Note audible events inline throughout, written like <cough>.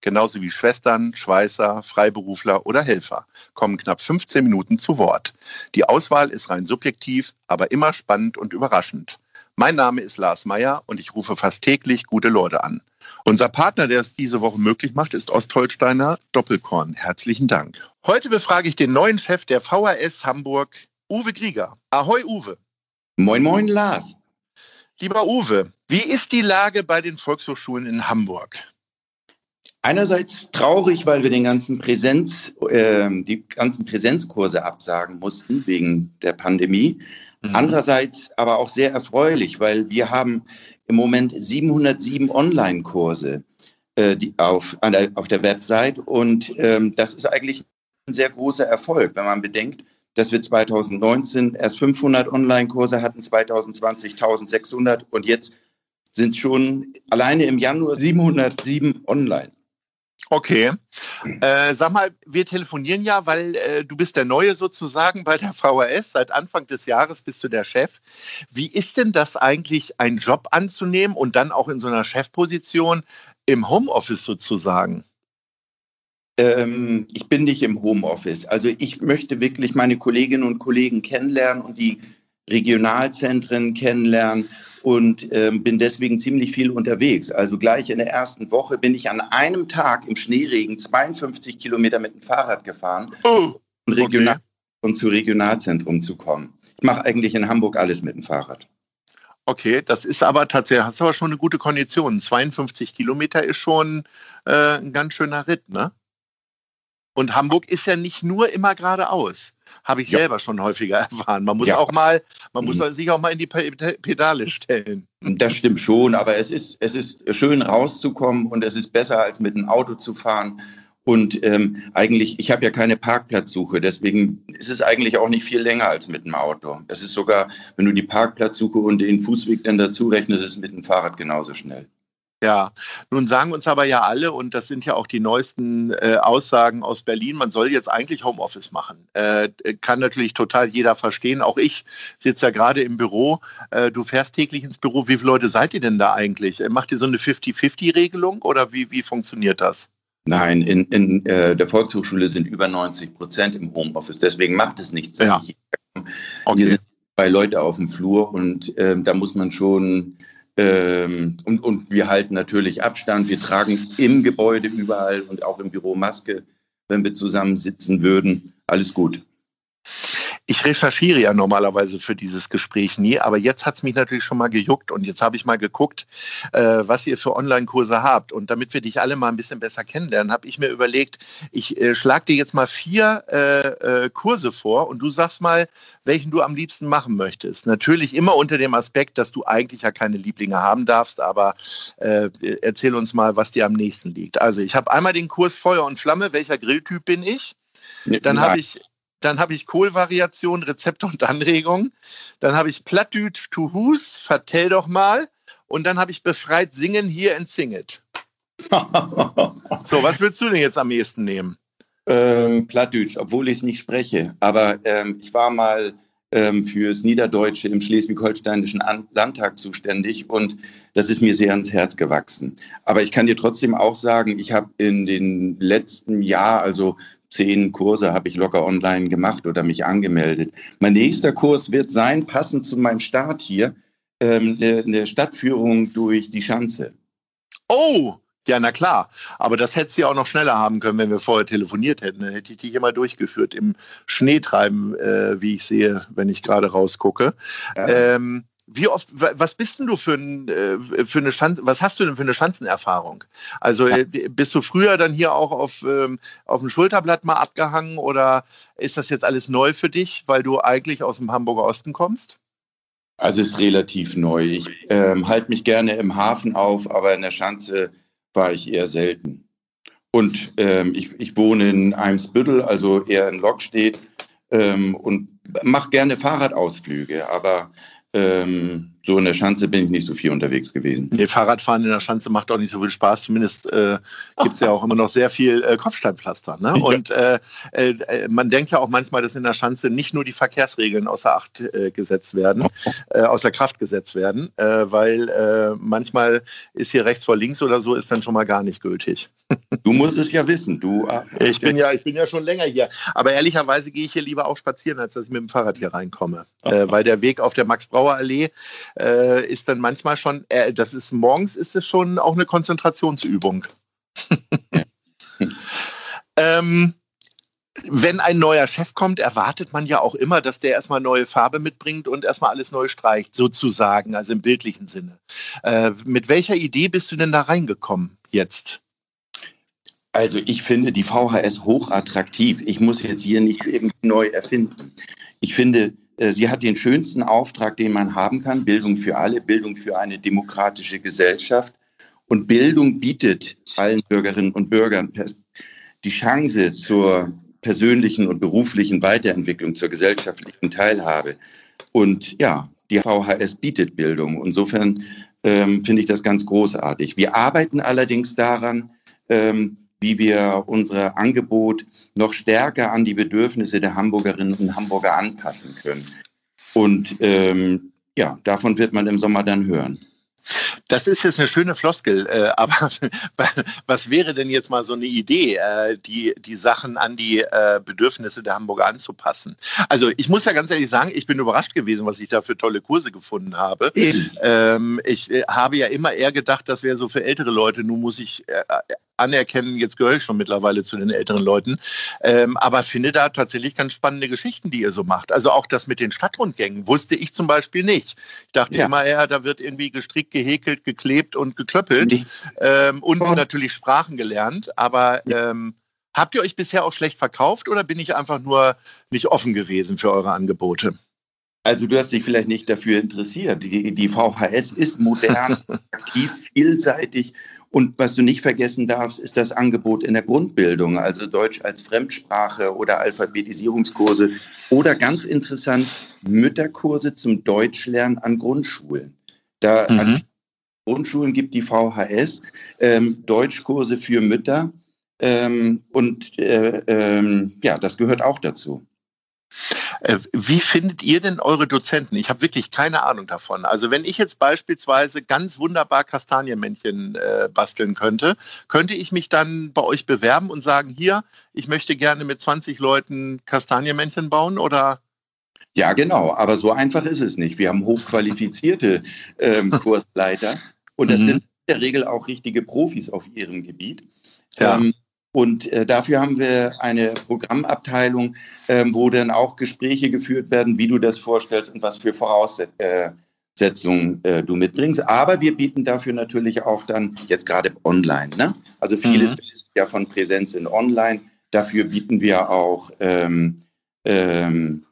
genauso wie Schwestern, Schweißer, Freiberufler oder Helfer, kommen knapp 15 Minuten zu Wort. Die Auswahl ist rein subjektiv, aber immer spannend und überraschend. Mein Name ist Lars Meyer und ich rufe fast täglich gute Leute an. Unser Partner, der es diese Woche möglich macht, ist Ostholsteiner Doppelkorn. Herzlichen Dank. Heute befrage ich den neuen Chef der VHS Hamburg, Uwe Grieger. Ahoi, Uwe. Moin, moin, Lars. Lieber Uwe, wie ist die Lage bei den Volkshochschulen in Hamburg? Einerseits traurig, weil wir den ganzen Präsenz, äh, die ganzen Präsenzkurse absagen mussten wegen der Pandemie. Mhm. Andererseits aber auch sehr erfreulich, weil wir haben im Moment 707 Online-Kurse äh, auf, der, auf der Website und ähm, das ist eigentlich ein sehr großer Erfolg, wenn man bedenkt, dass wir 2019 erst 500 Online-Kurse hatten, 2020 1600 und jetzt sind schon alleine im Januar 707 online. Okay. Äh, sag mal, wir telefonieren ja, weil äh, du bist der Neue sozusagen bei der VHS. Seit Anfang des Jahres bist du der Chef. Wie ist denn das eigentlich, einen Job anzunehmen und dann auch in so einer Chefposition im Homeoffice sozusagen? Ähm, ich bin nicht im Homeoffice. Also ich möchte wirklich meine Kolleginnen und Kollegen kennenlernen und die Regionalzentren kennenlernen und ähm, bin deswegen ziemlich viel unterwegs. Also gleich in der ersten Woche bin ich an einem Tag im Schneeregen 52 Kilometer mit dem Fahrrad gefahren, oh, um, Regional okay. um zu Regionalzentrum zu kommen. Ich mache eigentlich in Hamburg alles mit dem Fahrrad. Okay, das ist aber tatsächlich, hast aber schon eine gute Kondition. 52 Kilometer ist schon äh, ein ganz schöner Ritt, ne? Und Hamburg ist ja nicht nur immer geradeaus. Habe ich ja. selber schon häufiger <laughs> erfahren. Man muss ja. auch mal, man muss mhm. sich auch mal in die Pedale stellen. Das stimmt schon, aber es ist, es ist schön rauszukommen und es ist besser, als mit dem Auto zu fahren. Und ähm, eigentlich, ich habe ja keine Parkplatzsuche, deswegen ist es eigentlich auch nicht viel länger als mit dem Auto. Es ist sogar, wenn du die Parkplatzsuche und den Fußweg dann dazu rechnest, ist es mit dem Fahrrad genauso schnell. Ja, nun sagen uns aber ja alle, und das sind ja auch die neuesten äh, Aussagen aus Berlin, man soll jetzt eigentlich Homeoffice machen. Äh, kann natürlich total jeder verstehen. Auch ich sitze ja gerade im Büro. Äh, du fährst täglich ins Büro. Wie viele Leute seid ihr denn da eigentlich? Äh, macht ihr so eine 50-50-Regelung oder wie, wie funktioniert das? Nein, in, in äh, der Volkshochschule sind über 90 Prozent im Homeoffice. Deswegen macht es nichts, ja. ich hier okay. Wir sind zwei Leute auf dem Flur und ähm, da muss man schon ähm, und, und wir halten natürlich Abstand. Wir tragen im Gebäude überall und auch im Büro Maske, wenn wir zusammen sitzen würden. Alles gut. Ich recherchiere ja normalerweise für dieses Gespräch nie, aber jetzt hat es mich natürlich schon mal gejuckt und jetzt habe ich mal geguckt, äh, was ihr für Online-Kurse habt. Und damit wir dich alle mal ein bisschen besser kennenlernen, habe ich mir überlegt, ich äh, schlage dir jetzt mal vier äh, äh, Kurse vor und du sagst mal, welchen du am liebsten machen möchtest. Natürlich immer unter dem Aspekt, dass du eigentlich ja keine Lieblinge haben darfst, aber äh, erzähl uns mal, was dir am nächsten liegt. Also ich habe einmal den Kurs Feuer und Flamme, welcher Grilltyp bin ich? Dann habe ich dann habe ich Kohlvariation, Rezepte und Anregungen. Dann habe ich Plattdütsch to Hus, vertell doch mal. Und dann habe ich befreit Singen hier in Singet. <laughs> so, was würdest du denn jetzt am ehesten nehmen? Ähm, Plattdütsch, obwohl ich es nicht spreche. Aber ähm, ich war mal ähm, fürs Niederdeutsche im Schleswig-Holsteinischen Landtag zuständig und das ist mir sehr ans Herz gewachsen. Aber ich kann dir trotzdem auch sagen, ich habe in den letzten Jahr, also zehn Kurse habe ich locker online gemacht oder mich angemeldet. Mein nächster Kurs wird sein, passend zu meinem Start hier, ähm, eine, eine Stadtführung durch die Schanze. Oh, ja, na klar. Aber das hätte sie auch noch schneller haben können, wenn wir vorher telefoniert hätten. Dann hätte ich die hier mal durchgeführt im Schneetreiben, äh, wie ich sehe, wenn ich gerade rausgucke. Ja. Ähm, wie oft, was bist denn du für, ein, äh, für eine Schanze, was hast du denn für eine Schanzenerfahrung? Also ja. Äh, bist du früher dann hier auch auf, ähm, auf dem Schulterblatt mal abgehangen oder ist das jetzt alles neu für dich, weil du eigentlich aus dem Hamburger Osten kommst? Also es ist relativ neu. Ich ähm, halte mich gerne im Hafen auf, aber in der Schanze war ich eher selten. Und ähm, ich, ich wohne in Eimsbüttel, also eher in Lokstedt ähm, und mache gerne Fahrradausflüge, aber ähm, so in der Schanze bin ich nicht so viel unterwegs gewesen. Nee, Fahrradfahren in der Schanze macht auch nicht so viel Spaß. Zumindest äh, gibt es ja auch immer noch sehr viel äh, Kopfsteinpflaster. Ne? Ja. Und äh, äh, man denkt ja auch manchmal, dass in der Schanze nicht nur die Verkehrsregeln außer Acht äh, gesetzt werden, <laughs> äh, außer Kraft gesetzt werden, weil manchmal ist hier rechts vor links oder so, ist dann schon mal gar nicht gültig. Du musst es ja wissen. Du, ich, bin ja, ich bin ja schon länger hier. Aber ehrlicherweise gehe ich hier lieber auch spazieren, als dass ich mit dem Fahrrad hier reinkomme. weil der Weg auf der Max-Brauer-Allee äh, ist dann manchmal schon, äh, das ist morgens ist es schon auch eine Konzentrationsübung. <laughs> ähm, wenn ein neuer Chef kommt, erwartet man ja auch immer, dass der erstmal neue Farbe mitbringt und erstmal alles neu streicht, sozusagen, also im bildlichen Sinne. Äh, mit welcher Idee bist du denn da reingekommen jetzt? Also ich finde die VHS hochattraktiv. Ich muss jetzt hier nichts eben neu erfinden. Ich finde, äh, sie hat den schönsten Auftrag, den man haben kann, Bildung für alle, Bildung für eine demokratische Gesellschaft. Und Bildung bietet allen Bürgerinnen und Bürgern die Chance zur persönlichen und beruflichen Weiterentwicklung, zur gesellschaftlichen Teilhabe. Und ja, die VHS bietet Bildung. Insofern ähm, finde ich das ganz großartig. Wir arbeiten allerdings daran, ähm, wie wir unser Angebot noch stärker an die Bedürfnisse der Hamburgerinnen und Hamburger anpassen können. Und ähm, ja, davon wird man im Sommer dann hören. Das ist jetzt eine schöne Floskel, äh, <laughs> aber was wäre denn jetzt mal so eine Idee, äh, die, die Sachen an die äh, Bedürfnisse der Hamburger anzupassen? Also ich muss ja ganz ehrlich sagen, ich bin überrascht gewesen, was ich da für tolle Kurse gefunden habe. Ähm, ich habe ja immer eher gedacht, das wäre so für ältere Leute. Nun muss ich anerkennen, jetzt gehöre ich schon mittlerweile zu den älteren Leuten, ähm, aber finde da tatsächlich ganz spannende Geschichten, die ihr so macht. Also auch das mit den Stadtrundgängen wusste ich zum Beispiel nicht. Ich dachte ja. immer eher, da wird irgendwie gestrickt, gehäkelt, geklebt und geklöppelt ähm, und oh. natürlich Sprachen gelernt, aber ähm, Habt ihr euch bisher auch schlecht verkauft oder bin ich einfach nur nicht offen gewesen für eure Angebote? Also du hast dich vielleicht nicht dafür interessiert. Die, die VHS ist modern, <laughs> aktiv, vielseitig und was du nicht vergessen darfst, ist das Angebot in der Grundbildung, also Deutsch als Fremdsprache oder Alphabetisierungskurse oder ganz interessant Mütterkurse zum Deutschlernen an Grundschulen. Da mhm. an Grundschulen gibt die VHS ähm, Deutschkurse für Mütter ähm, und äh, ähm, ja, das gehört auch dazu. Äh, wie findet ihr denn eure Dozenten? Ich habe wirklich keine Ahnung davon. Also wenn ich jetzt beispielsweise ganz wunderbar Kastanienmännchen äh, basteln könnte, könnte ich mich dann bei euch bewerben und sagen, hier, ich möchte gerne mit 20 Leuten Kastanienmännchen bauen oder? Ja, genau. Aber so einfach ist es nicht. Wir haben hochqualifizierte ähm, <laughs> Kursleiter und das mhm. sind in der Regel auch richtige Profis auf ihrem Gebiet. Ja. Ähm, und äh, dafür haben wir eine Programmabteilung, äh, wo dann auch Gespräche geführt werden, wie du das vorstellst und was für Voraussetzungen äh, du mitbringst. Aber wir bieten dafür natürlich auch dann jetzt gerade online. Ne? Also vieles mhm. ist ja von Präsenz in online. Dafür bieten wir auch ähm, ähm,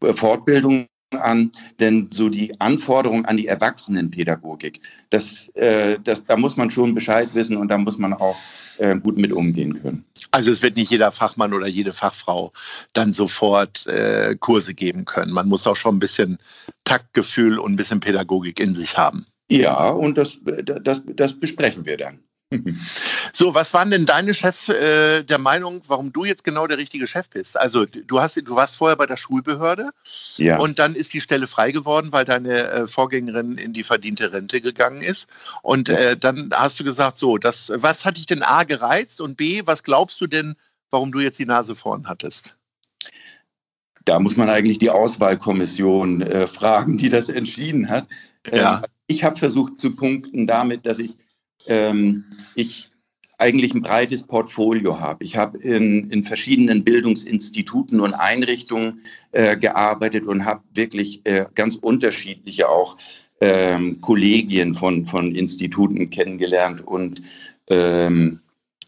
Fortbildungen an, denn so die Anforderungen an die Erwachsenenpädagogik, das, äh, das, da muss man schon Bescheid wissen und da muss man auch äh, gut mit umgehen können. Also es wird nicht jeder Fachmann oder jede Fachfrau dann sofort äh, Kurse geben können. Man muss auch schon ein bisschen Taktgefühl und ein bisschen Pädagogik in sich haben. Ja, und das, das, das besprechen wir dann. <laughs> So, was waren denn deine Chefs äh, der Meinung, warum du jetzt genau der richtige Chef bist? Also du hast, du warst vorher bei der Schulbehörde ja. und dann ist die Stelle frei geworden, weil deine äh, Vorgängerin in die verdiente Rente gegangen ist. Und äh, dann hast du gesagt, so, das, was hat dich denn A gereizt und B, was glaubst du denn, warum du jetzt die Nase vorn hattest? Da muss man eigentlich die Auswahlkommission äh, fragen, die das entschieden hat. Ja. Ähm, ich habe versucht zu punkten damit, dass ich ähm, ich eigentlich ein breites Portfolio habe. Ich habe in, in verschiedenen Bildungsinstituten und Einrichtungen äh, gearbeitet und habe wirklich äh, ganz unterschiedliche auch ähm, Kollegien von, von Instituten kennengelernt. Und ähm,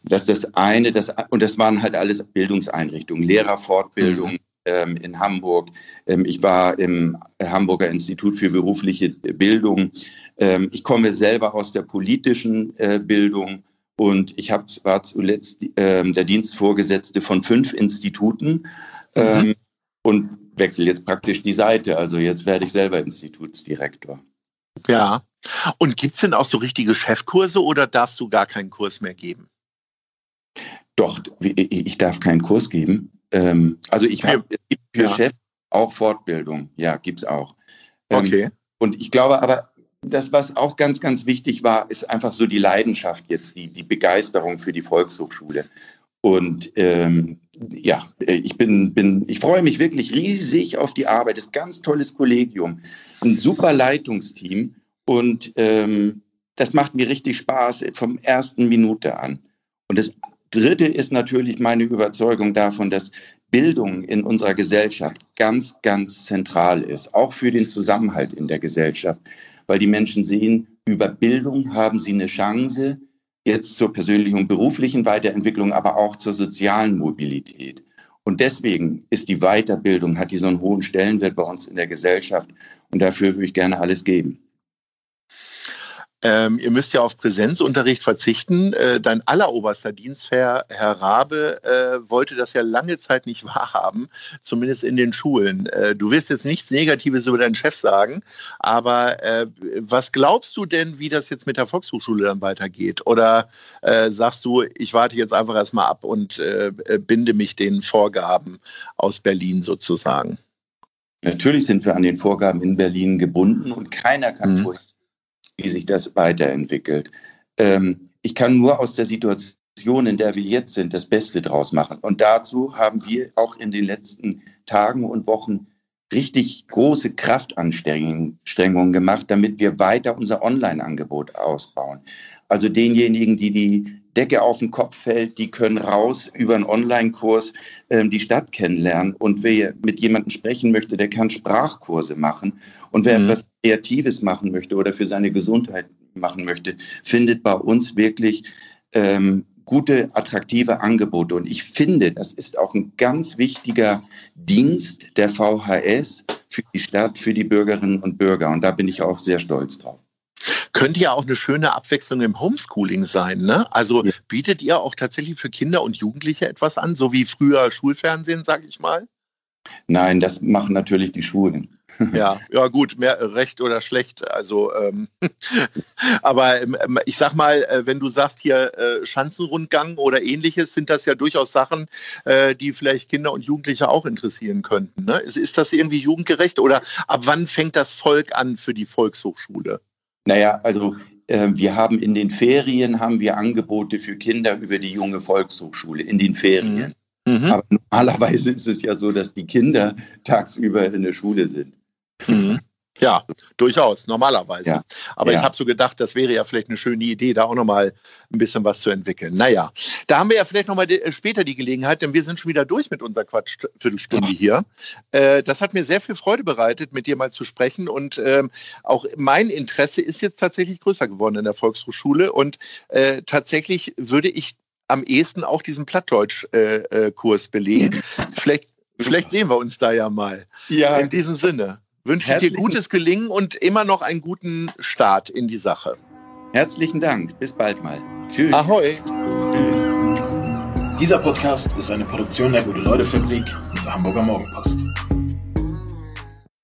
das das eine, das, und das waren halt alles Bildungseinrichtungen, Lehrerfortbildung. Ähm, in Hamburg. Ähm, ich war im Hamburger Institut für berufliche Bildung. Ähm, ich komme selber aus der politischen äh, Bildung Und ich hab, war zuletzt der Dienstvorgesetzte von fünf Instituten mhm. und wechsle jetzt praktisch die Seite. Also jetzt werde ich selber Institutsdirektor. Ja. Und gibt es denn auch so richtige Chefkurse oder darfst du gar keinen Kurs mehr geben? Doch, ich darf keinen Kurs geben. Ähm, also ich habe für ja. Chef auch Fortbildung. Ja, gibt es auch. Ähm, okay. Und ich glaube aber, das, was auch ganz, ganz wichtig war, ist einfach so die Leidenschaft jetzt, die, die Begeisterung für die Volkshochschule. Und ähm, ja, ich bin, bin, ich freue mich wirklich riesig auf die Arbeit. Das ist ein ganz tolles Kollegium, ein super Leitungsteam und ähm, das macht mir richtig Spaß vom ersten Minute an. Und das Dritte ist natürlich meine Überzeugung davon, dass Bildung in unserer Gesellschaft ganz, ganz zentral ist, auch für den Zusammenhalt in der Gesellschaft, weil die Menschen sehen, über Bildung haben sie eine Chance, jetzt zur persönlichen und beruflichen Weiterentwicklung, aber auch zur sozialen Mobilität. Und deswegen ist die Weiterbildung, hat die so einen hohen Stellenwert bei uns in der Gesellschaft. Und dafür würde ich gerne alles geben. Ähm, ihr müsst ja auf Präsenzunterricht verzichten. Äh, dein alleroberster Dienstherr, Herr Rabe, äh, wollte das ja lange Zeit nicht <laughs> wahrhaben, zumindest in den Schulen. Äh, du wirst jetzt nichts Negatives über deinen Chef sagen, aber äh, was glaubst du denn, wie das jetzt mit der Volkshochschule dann weitergeht? Oder äh, sagst du, ich warte jetzt einfach erstmal ab und äh, binde mich den Vorgaben aus Berlin sozusagen? Natürlich sind wir an den Vorgaben in Berlin gebunden und keiner kann mhm. vorher wie sich das weiterentwickelt. Ähm, ich kann nur aus der Situation, in der wir jetzt sind, das Beste draus machen. Und dazu haben wir auch in den letzten Tagen und Wochen richtig große Kraftanstrengungen gemacht, damit wir weiter unser Online-Angebot ausbauen. Also denjenigen, die die Decke auf den Kopf fällt, die können raus über einen Online-Kurs ähm, die Stadt kennenlernen. Und wer mit jemandem sprechen möchte, der kann Sprachkurse machen. Und wer mhm. etwas Kreatives machen möchte oder für seine Gesundheit machen möchte, findet bei uns wirklich ähm, gute, attraktive Angebote. Und ich finde, das ist auch ein ganz wichtiger Dienst der VHS für die Stadt, für die Bürgerinnen und Bürger. Und da bin ich auch sehr stolz drauf. Könnte ja auch eine schöne Abwechslung im Homeschooling sein. Ne? Also ja. bietet ihr auch tatsächlich für Kinder und Jugendliche etwas an, so wie früher Schulfernsehen, sage ich mal? Nein, das machen natürlich die Schulen. <laughs> Ja, ja gut, mehr recht oder schlecht. Also, ähm, <laughs> aber ähm, ähm, ich sag mal, äh, wenn du sagst hier äh, Schanzenrundgang oder ähnliches, sind das ja durchaus Sachen, äh, die vielleicht Kinder und Jugendliche auch interessieren könnten. Ne? Ist, ist das irgendwie jugendgerecht oder ab wann fängt das Volk an für die Volkshochschule? Naja, also äh, wir haben in den Ferien haben wir Angebote für Kinder über die junge Volkshochschule in den Ferien. Mhm. Mhm. Aber normalerweise ist es ja so, dass die Kinder tagsüber in der Schule sind. Mhm. Ja, durchaus, normalerweise. Ja. Aber ja. ich habe so gedacht, das wäre ja vielleicht eine schöne Idee, da auch nochmal ein bisschen was zu entwickeln. Naja, da haben wir ja vielleicht nochmal äh, später die Gelegenheit, denn wir sind schon wieder durch mit unserer Quatschviertelstunde ja. hier. Äh, das hat mir sehr viel Freude bereitet, mit dir mal zu sprechen. Und ähm, auch mein Interesse ist jetzt tatsächlich größer geworden in der Volkshochschule. Und äh, tatsächlich würde ich am ehesten auch diesen Plattdeutsch-Kurs belegen. <laughs> vielleicht, vielleicht sehen wir uns da ja mal. Ja. In diesem Sinne wünsche ich dir gutes Gelingen und immer noch einen guten Start in die Sache. Herzlichen Dank. Bis bald mal. Tschüss. Ahoi. Tschüss. Dieser Podcast ist eine Produktion der Gute-Leute-Fabrik und der Hamburger Morgenpost.